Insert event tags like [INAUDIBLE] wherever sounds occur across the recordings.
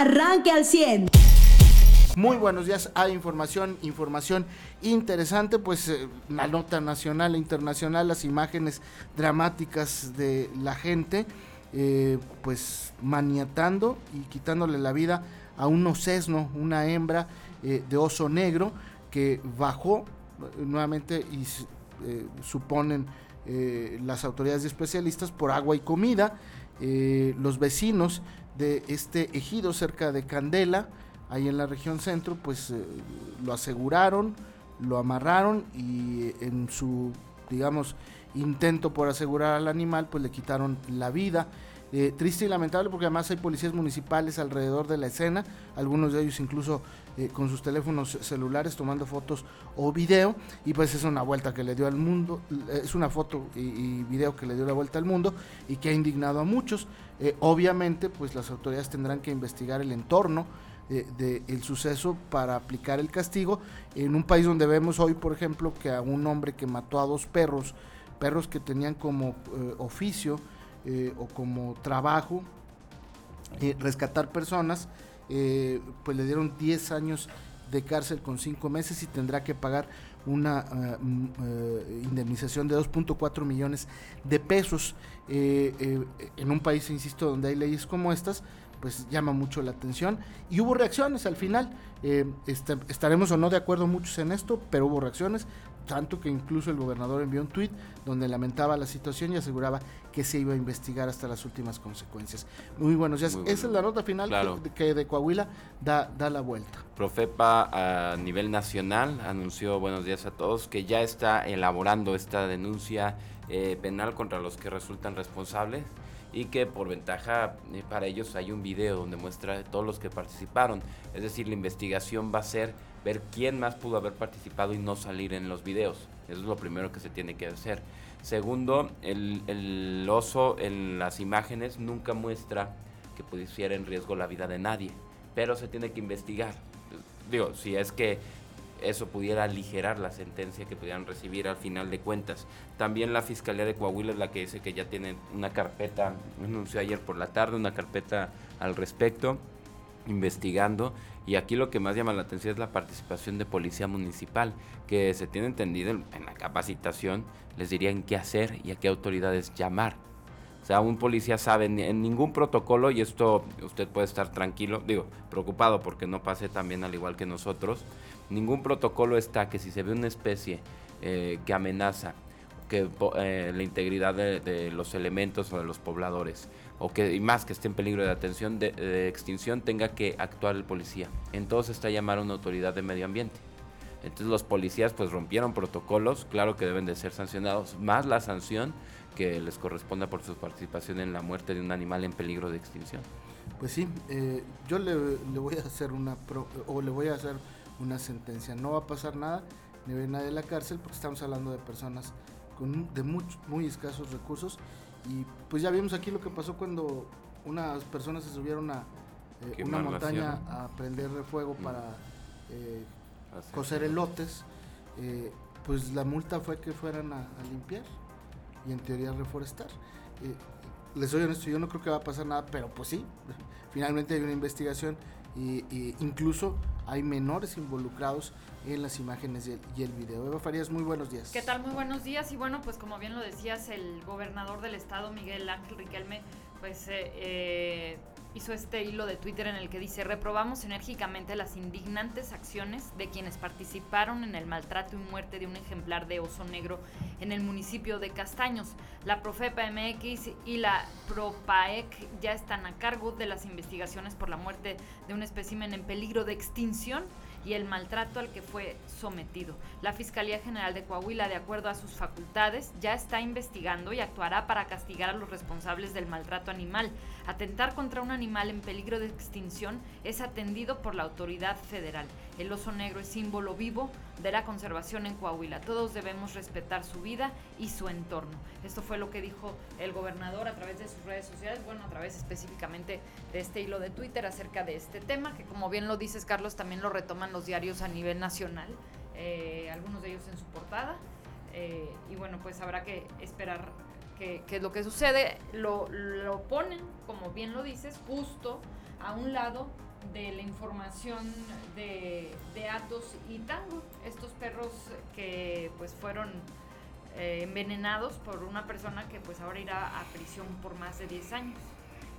arranque al 100. Muy buenos días, hay información, información interesante, pues eh, la nota nacional e internacional, las imágenes dramáticas de la gente, eh, pues maniatando y quitándole la vida a un ocesno, una hembra eh, de oso negro que bajó nuevamente y suponen las autoridades especialistas por agua y comida. los vecinos de este ejido cerca de Candela, ahí en la región centro, pues eh, lo aseguraron, lo amarraron y en su, digamos, intento por asegurar al animal, pues le quitaron la vida. Eh, triste y lamentable porque además hay policías municipales alrededor de la escena, algunos de ellos incluso eh, con sus teléfonos celulares tomando fotos o video y pues es una vuelta que le dio al mundo, es una foto y, video que le dio la vuelta al mundo y que ha indignado a muchos. obviamente pues las autoridades tendrán que investigar el entorno, del suceso para aplicar el castigo en un país donde vemos hoy, por ejemplo, que a un hombre que mató a dos perros, perros que tenían como eh, oficio eh, o como trabajo eh, rescatar personas, pues le dieron 10 años de cárcel con 5 meses y tendrá que pagar una mm, indemnización de 2.4 millones de pesos en un país, insisto, donde hay leyes como estas, pues llama mucho la atención. Y hubo reacciones al final. Eh, este, estaremos o no de acuerdo muchos en esto, pero hubo reacciones. Tanto que incluso el gobernador envió un tuit donde lamentaba la situación y aseguraba que se iba a investigar hasta las últimas consecuencias. Muy buenos días. Esa es la nota final que, de Coahuila da, da la vuelta. Profepa a nivel nacional anunció, buenos días a todos, que ya está elaborando esta denuncia eh, penal contra los que resultan responsables y que por ventaja eh, para ellos hay un video donde muestra todos los que participaron. Es decir, la investigación va a ser ver quién más pudo haber participado y no salir en los videos. Eso es lo primero que se tiene que hacer. Segundo, el, el oso en las imágenes nunca muestra que pusiera en riesgo la vida de nadie, pero se tiene que investigar. Digo, si es que eso pudiera aligerar la sentencia que pudieran recibir al final de cuentas. También la Fiscalía de Coahuila es la que dice que ya tienen una carpeta, anunció ayer por la tarde, una carpeta al respecto, investigando. Y aquí lo que más llama la atención es la participación de policía municipal, que se tiene entendido en, la capacitación, les dirían qué hacer y a qué autoridades llamar. O sea, un policía sabe en ningún protocolo, y esto usted puede estar tranquilo, digo, preocupado porque no pase también al igual que nosotros, ningún protocolo está que si se ve una especie eh, que amenaza que eh, la integridad de, los elementos o de los pobladores o que y más que esté en peligro de atención de, extinción tenga que actuar el policía. Entonces está llamar a una autoridad de medio ambiente. Entonces los policías pues rompieron protocolos, claro que deben de ser sancionados, más la sanción que les corresponda por su participación en la muerte de un animal en peligro de extinción. Pues sí, eh, yo le, le, voy a hacer una o le voy a hacer una sentencia. No va a pasar nada, ni ve nadie de la cárcel, porque estamos hablando de personas con de muy, muy escasos recursos. Y pues ya vimos aquí lo que pasó cuando unas personas se subieron a eh, una montaña a prender fuego mm. para eh, coser elotes. Eh, pues la multa fue que fueran a, limpiar y en teoría reforestar. les soy honesto, yo no creo que va a pasar nada, pero pues sí, [LAUGHS] finalmente hay una investigación y, incluso hay menores involucrados en las imágenes y el, video. Eva Farías, muy buenos días. ¿Qué tal? Muy buenos días. Y bueno, pues como bien lo decías, el gobernador del estado, Miguel Ángel Riquelme, pues eh, eh hizo este hilo de Twitter en el que dice, reprobamos enérgicamente las indignantes acciones de quienes participaron en el maltrato y muerte de un ejemplar de oso negro en el municipio de Castaños. La Profepa MX y la Propaec ya están a cargo de las investigaciones por la muerte de un espécimen en peligro de extinción y el maltrato al que fue sometido. La Fiscalía General de Coahuila, de acuerdo a sus facultades, ya está investigando y actuará para castigar a los responsables del maltrato animal. Atentar contra un animal en peligro de extinción es atendido por la autoridad federal. El oso negro es símbolo vivo de la conservación en Coahuila. Todos debemos respetar su vida y su entorno. Esto fue lo que dijo el gobernador a través de sus redes sociales, bueno, a través específicamente de este hilo de Twitter acerca de este tema, que como bien lo dices, Carlos, también lo retoman los diarios a nivel nacional, eh, algunos de ellos en su portada. Eh, y bueno, pues habrá que esperar que, que lo que sucede. Lo, lo ponen, como bien lo dices, justo a un lado de la información de, de Atos y Tango, estos perros que pues fueron eh, envenenados por una persona que pues ahora irá a prisión por más de 10 años.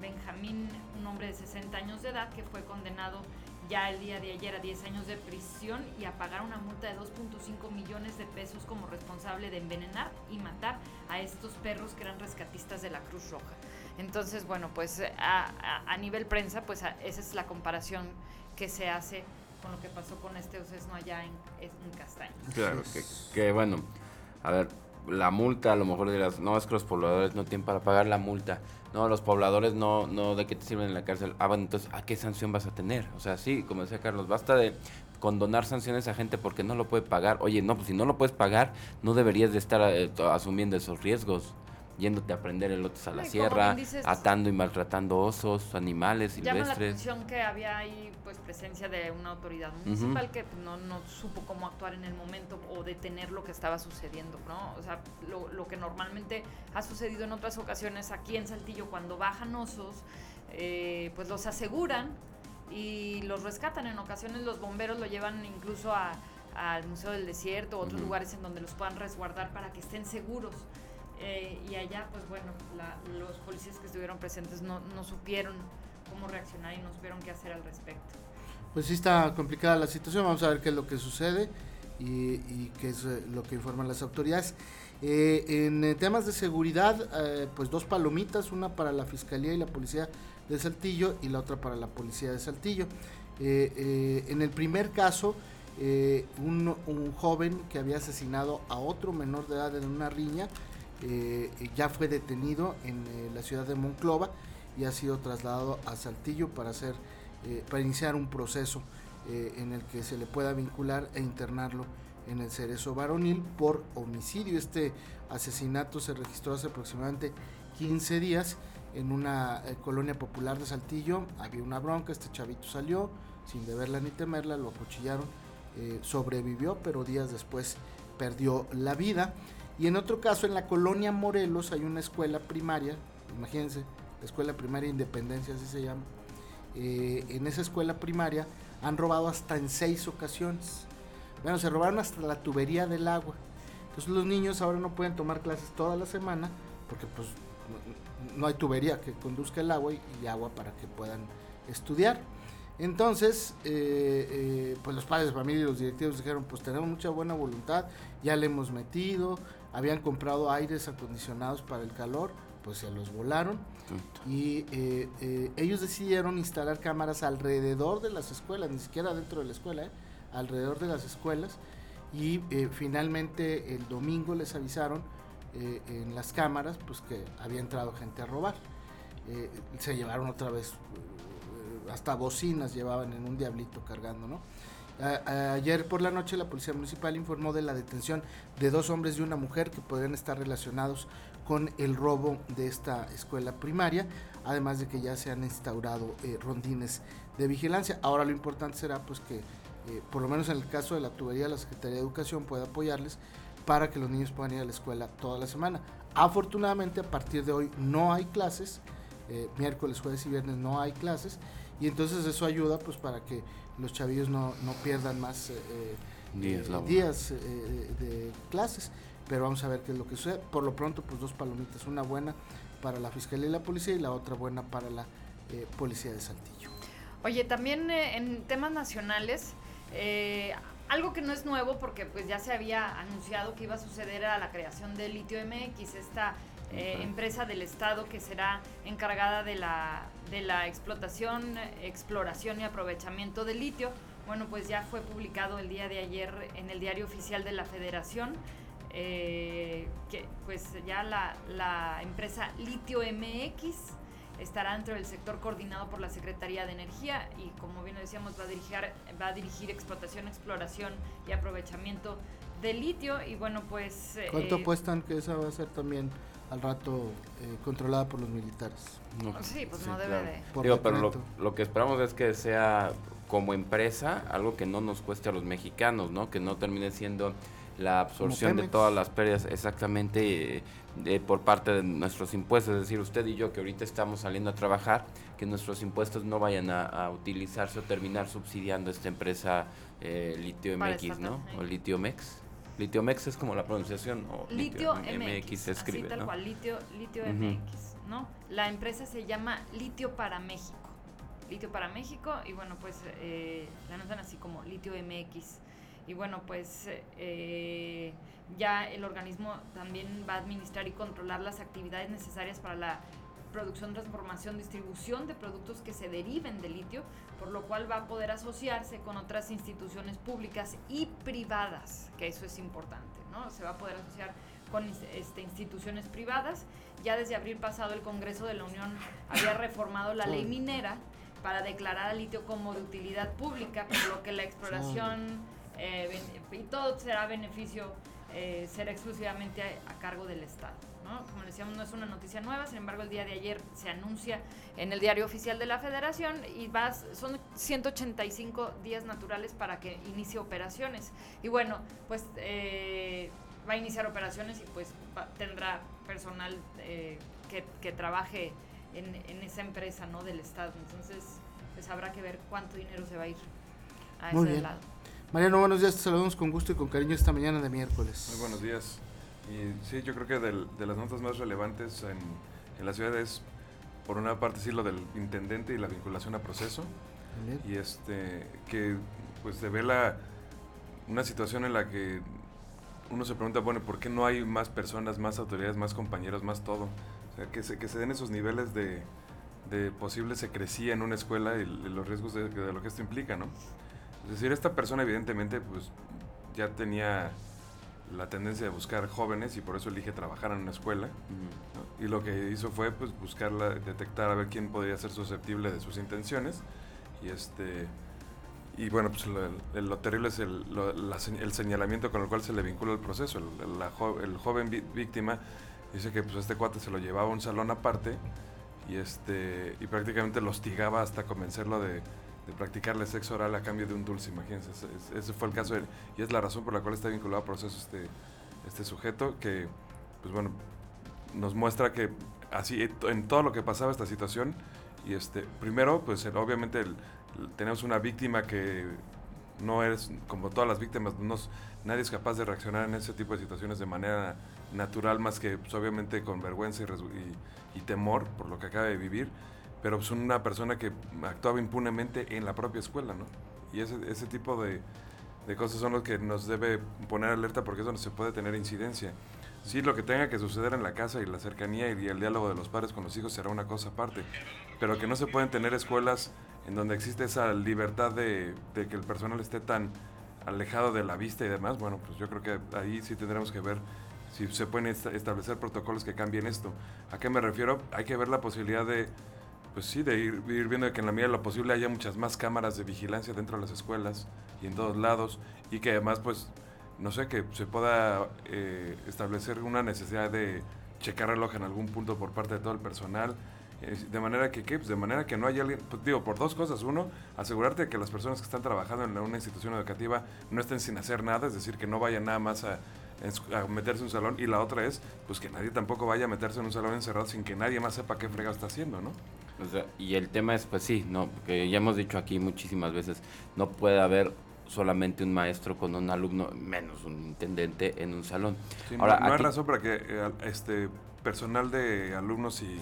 Benjamín, un hombre de 60 años de edad que fue condenado ya el día de ayer a 10 años de prisión y a pagar una multa de 2.5 millones de pesos como responsable de envenenar y matar a estos perros que eran rescatistas de la Cruz Roja. Entonces, bueno, pues a, nivel prensa, pues esa es la comparación que se hace con lo que pasó con este ocesno allá en, en. Claro, que, que bueno, a ver, la multa, a lo mejor dirás, no, es que los pobladores no tienen para pagar la multa. No, los pobladores no, no, ¿de qué te sirven en la cárcel? Ah, bueno, entonces, ¿a qué sanción vas a tener? O sea, sí, como decía Carlos, basta de condonar sanciones a gente porque no lo puede pagar. Oye, no, pues si no lo puedes pagar, no deberías de estar eh, asumiendo esos riesgos yéndote a prender elotes a la sierra, atando y maltratando osos, animales silvestres. Llama la atención que había ahí pues presencia de una autoridad municipal que no, no, supo cómo actuar en el momento o detener lo que estaba sucediendo, ¿no? O sea, lo, lo que normalmente ha sucedido en otras ocasiones aquí en Saltillo cuando bajan osos, eh, pues los aseguran y los rescatan. En ocasiones los bomberos lo llevan incluso al Museo del Desierto o otros lugares en donde los puedan resguardar para que estén seguros. Eh, y allá, pues bueno, los policías que estuvieron presentes no, no supieron cómo reaccionar y no supieron qué hacer al respecto. Pues sí está complicada la situación, vamos a ver qué es lo que sucede y, qué es eh, lo que informan las autoridades. Eh, en temas de seguridad, pues dos palomitas, una para la Fiscalía y la Policía de Saltillo y la otra para la Policía de Saltillo. en el primer caso, un, un, joven que había asesinado a otro menor de edad en una riña, eh, ya fue detenido en eh, la ciudad de Monclova y ha sido trasladado a Saltillo para hacer eh, para iniciar un proceso en el que se le pueda vincular e internarlo en el cerezo varonil por homicidio. Este asesinato se registró hace aproximadamente 15 días en una colonia popular de Saltillo. Había una bronca, este chavito salió sin deberla ni temerla, lo acuchillaron, sobrevivió, pero días después perdió la vida. Y en otro caso, en la colonia Morelos hay una escuela primaria, imagínense, la escuela primaria Independencia, así se llama. Eh, en esa escuela primaria han robado hasta en seis ocasiones. Bueno, se robaron hasta la tubería del agua. Entonces los niños ahora no pueden tomar clases toda la semana porque pues no, hay tubería que conduzca el agua y, agua para que puedan estudiar. Entonces, eh, eh, pues los padres de familia y los directivos dijeron, pues tenemos mucha buena voluntad, ya le hemos metido, habían comprado aires acondicionados para el calor, pues se los volaron. Y eh, eh, ellos decidieron instalar cámaras alrededor de las escuelas, ni siquiera dentro de la escuela, ¿eh? alrededor de las escuelas. Y finalmente el domingo les avisaron en las cámaras pues que había entrado gente a robar. se llevaron otra vez, hasta bocinas llevaban en un diablito cargando, ¿no? Ayer por la noche la Policía Municipal informó de la detención de dos hombres y una mujer que podrían estar relacionados con el robo de esta escuela primaria, además de que ya se han instaurado eh, rondines de vigilancia. Ahora lo importante será pues que, eh, por lo menos en el caso de la tubería, la Secretaría de Educación pueda apoyarles para que los niños puedan ir a la escuela toda la semana. Afortunadamente a partir de hoy no hay clases, eh, miércoles, jueves y viernes no hay clases, y entonces eso ayuda pues para que los chavillos no, no pierdan más eh, eh, días, eh, de clases. Pero vamos a ver qué es lo que sucede. Por lo pronto, pues dos palomitas, una buena para la Fiscalía y la Policía y la otra buena para la Policía de Saltillo. Oye, también en temas nacionales, algo que no es nuevo porque pues ya se había anunciado que iba a suceder a la creación de Litio MX, esta empresa del Estado que será encargada de la de la explotación, exploración y aprovechamiento de litio. Bueno, pues ya fue publicado el día de ayer en el diario oficial de la Federación, eh, que pues ya la, la, empresa Litio MX estará dentro del sector coordinado por la Secretaría de Energía y como bien decíamos va a dirigir, va a dirigir explotación, exploración y aprovechamiento de litio. Y bueno pues... ¿Cuánto eh, apuestan que esa va a ser también al rato eh, controlada por los militares. sí, pues no debe de. Digo, pero lo, que esperamos es que sea como empresa algo que no nos cueste a los mexicanos, ¿no? Que no termine siendo la absorción de todas las pérdidas exactamente eh, por parte de nuestros impuestos, es decir, usted y yo que ahorita estamos saliendo a trabajar, que nuestros impuestos no vayan a, utilizarse o terminar subsidiando esta empresa eh, Litio MX, ¿no? O Litio Mex. Litio Mex es como la pronunciación o Litio, MX, se escribe, así tal cual, Litio, Litio MX, ¿no? La empresa se llama Litio para México. Litio para México y bueno, pues eh, la anotan así como Litio MX. Y bueno, pues eh, ya el organismo también va a administrar y controlar las actividades necesarias para la producción, transformación, distribución de productos que se deriven de litio, por lo cual va a poder asociarse con otras instituciones públicas y privadas, que eso es importante, ¿no? Se va a poder asociar con este, instituciones privadas. Ya desde abril pasado el Congreso de la Unión había reformado la ley minera para declarar al litio como de utilidad pública, por lo que la exploración eh, y todo será beneficio, eh, será exclusivamente a, cargo del Estado. ¿No? Como decíamos, no es una noticia nueva, sin embargo, el día de ayer se anuncia en el diario oficial de la Federación y vas, son 185 días naturales para que inicie operaciones. Y bueno, pues eh, va a iniciar operaciones y pues tendrá personal que, que trabaje en, esa empresa ¿no? del Estado. Entonces, pues habrá que ver cuánto dinero se va a ir a ese lado. Mariano, buenos días, te saludamos con gusto y con cariño esta mañana de miércoles. Muy buenos días. Y sí, yo creo que de las notas más relevantes en, en, la ciudad es, por una parte, sí, lo del intendente y la vinculación a proceso. Y este, que pues devela una situación en la que uno se pregunta, bueno, ¿por qué no hay más personas, más autoridades, más compañeros, más todo? que se, que se den esos niveles de, de posible secrecía en una escuela y, los riesgos de, lo que esto implica, ¿no? Es decir, esta persona evidentemente pues ya tenía la tendencia de buscar jóvenes y por eso elige trabajar en una escuela. Y lo que hizo fue pues buscarla, detectar a ver quién podría ser susceptible de sus intenciones. Y este y bueno, pues lo, terrible es el, el, señalamiento con el cual se le vincula el proceso. El, el joven víctima Dice que pues este cuate se lo llevaba a un salón aparte y este y prácticamente lo hostigaba hasta convencerlo de, practicarle sexo oral a cambio de un dulce, imagínense. Ese, fue el caso de. Y es la razón por la cual está vinculado a proceso este, este sujeto que, pues bueno, nos muestra que así en todo lo que pasaba esta situación y este primero pues obviamente tenemos una víctima que no es como todas las víctimas no, nadie es capaz de reaccionar en ese tipo de situaciones de manera natural más que pues, obviamente con vergüenza y, temor por lo que acaba de vivir, pero son una persona que actuaba impunemente en la propia escuela, ¿no? Y ese, ese tipo de, cosas son los que nos debe poner alerta porque es donde se puede tener incidencia. Sí, lo que tenga que suceder en la casa y la cercanía y el diálogo de los padres con los hijos será una cosa aparte, pero que no se pueden tener escuelas en donde existe esa libertad de, de que el personal esté tan alejado de la vista y demás, bueno, pues yo creo que ahí sí tendremos que ver si se pueden establecer protocolos que cambien esto. ¿A qué me refiero? Hay que ver la posibilidad de, pues sí, de ir, viendo que en la medida de lo posible haya muchas más cámaras de vigilancia dentro de las escuelas y en todos lados y que además, pues, no sé, que se pueda eh, establecer una necesidad de checar reloj en algún punto por parte de todo el personal. de manera que, ¿qué? Pues de manera que no haya alguien, pues digo, por dos cosas. Uno, asegurarte de que las personas que están trabajando en una institución educativa no estén sin hacer nada, es decir, que no vayan nada más a a meterse en un salón y la otra es pues que nadie tampoco vaya a meterse en un salón encerrado sin que nadie más sepa qué frega está haciendo, ¿no? y el tema es pues sí, no, que ya hemos dicho aquí muchísimas veces, no puede haber solamente un maestro con un alumno, menos un intendente en un salón. Ahora, no, hay razón para que eh, este personal de alumnos y,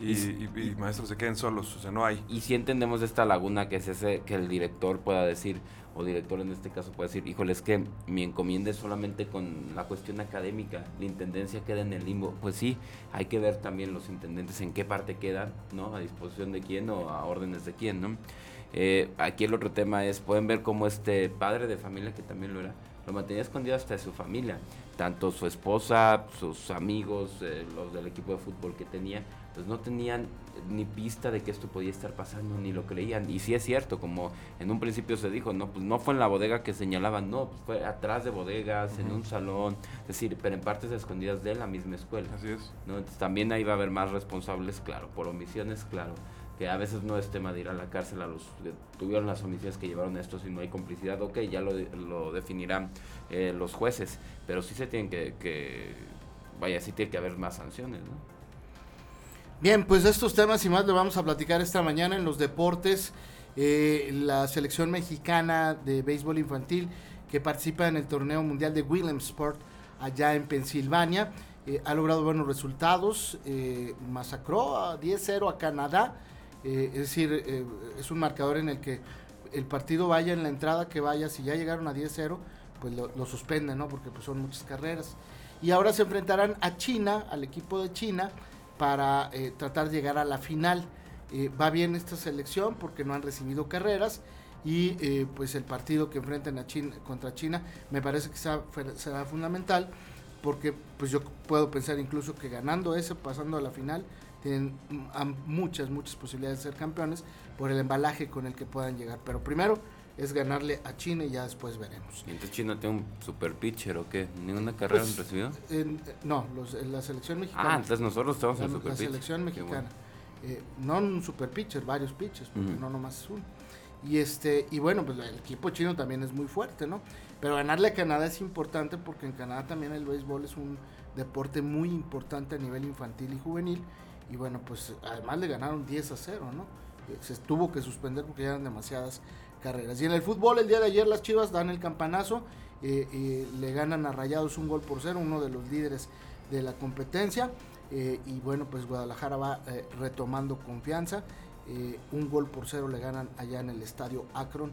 y, maestros se queden solos, o sea, no hay. Y si entendemos esta laguna que es ese, que el director pueda decir, o director en este caso puede decir, híjole, es que mi encomienda es solamente con la cuestión académica, la intendencia queda en el limbo. Pues sí, hay que ver también los intendentes en qué parte quedan, ¿no? A disposición de quién o a órdenes de quién, ¿no? Eh, aquí el otro tema es, pueden ver cómo este padre de familia, que también lo era, lo mantenía escondido hasta de su familia, tanto su esposa, sus amigos, eh, los del equipo de fútbol que tenía, pues no tenían ni pista de que esto podía estar pasando, ni lo creían. Y sí es cierto, como en un principio se dijo, no, pues no fue en la bodega que señalaban, no, pues fue atrás de bodegas, en un salón, es decir, pero en partes escondidas de la misma escuela. Así es. ¿no? también ahí va a haber más responsables, claro, por omisiones, claro que a veces no es tema de ir a la cárcel a los que tuvieron las homicidios que llevaron esto si no hay complicidad, ok, ya lo, lo definirán eh, los jueces, pero sí se tienen que, vaya, sí tiene que haber más sanciones, ¿no? Bien, pues estos temas y más lo vamos a platicar esta mañana en los deportes. Eh, la selección mexicana de béisbol infantil que participa en el torneo mundial de Williamsport allá en Pensilvania eh, ha logrado buenos resultados. Masacró a 10-0 a Canadá. Es decir, es un marcador en el que el partido vaya en la entrada que vaya. Si ya llegaron a 10-0, pues lo, suspenden, ¿no? Porque pues, son muchas carreras. Y ahora se enfrentarán a China, al equipo de China, para tratar de llegar a la final. Eh, va bien esta selección porque no han recibido carreras y eh, pues el partido que enfrentan a China, contra China me parece que será, será, fundamental porque pues yo puedo pensar incluso que ganando ese, pasando a la final, tienen muchas, muchas posibilidades de ser campeones por el embalaje con el que puedan llegar. Pero primero es ganarle a China y ya después veremos. ¿Y entonces China tiene un super pitcher o qué? ¿Ninguna carrera pues, han recibido? no, los, la selección mexicana. Ah, entonces nosotros estamos en super La selección mexicana. Eh, no un super pitcher, varios pitchers, porque no nomás es uno. Y este, y bueno, pues el equipo chino también es muy fuerte, ¿no? Pero ganarle a Canadá es importante porque en Canadá también el béisbol es un deporte muy importante a nivel infantil y juvenil. Y bueno, pues además le ganaron 10 a 0, ¿no? Eh, se tuvo que suspender porque ya eran demasiadas carreras. Y en el fútbol, el día de ayer las Chivas dan el campanazo, eh, le ganan a Rayados un gol por cero, uno de los líderes de la competencia. Eh, y bueno, pues Guadalajara va eh, retomando confianza. Eh, un gol por cero le ganan allá en el estadio Akron